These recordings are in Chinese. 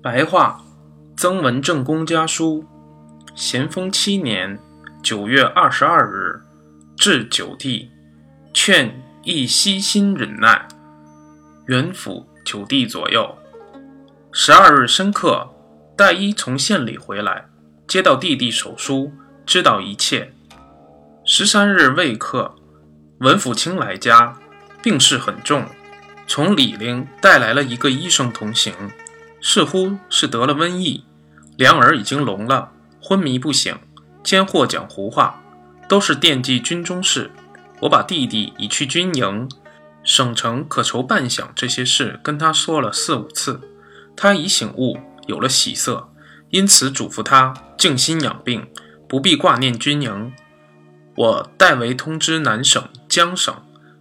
白话，曾文正公家书，咸丰七年九月二十二日，至九弟，劝亦悉心忍耐。元府九弟左右。十二日申刻，戴一从县里回来，接到弟弟手书，知道一切。十三日未刻，文府卿来家，病势很重，从李陵带来了一个医生同行。似乎是得了瘟疫，两耳已经聋了，昏迷不醒，间或讲胡话，都是惦记军中事。我把弟弟已去军营，省城可筹半饷这些事跟他说了四五次，他已醒悟，有了喜色，因此嘱咐他静心养病，不必挂念军营。我代为通知南省、江省，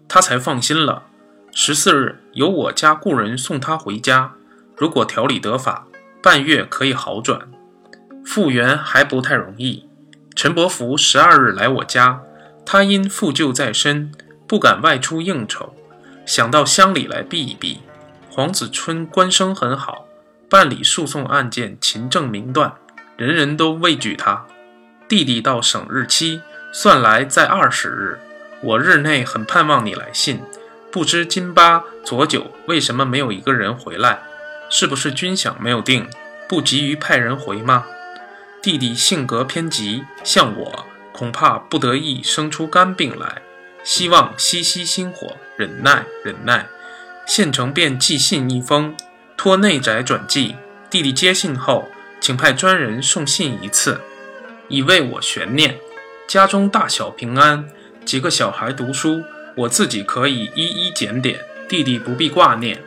他才放心了。十四日，由我家故人送他回家。如果调理得法，半月可以好转。复原还不太容易。陈伯符十二日来我家，他因负疚在身，不敢外出应酬，想到乡里来避一避。黄子春官声很好，办理诉讼案件勤政明断，人人都畏惧他。弟弟到省日期算来在二十日，我日内很盼望你来信，不知金八左九为什么没有一个人回来？是不是军饷没有定，不急于派人回吗？弟弟性格偏急，像我，恐怕不得已生出肝病来。希望息息心火，忍耐忍耐。县城便寄信一封，托内宅转寄。弟弟接信后，请派专人送信一次，以为我悬念。家中大小平安，几个小孩读书，我自己可以一一检点，弟弟不必挂念。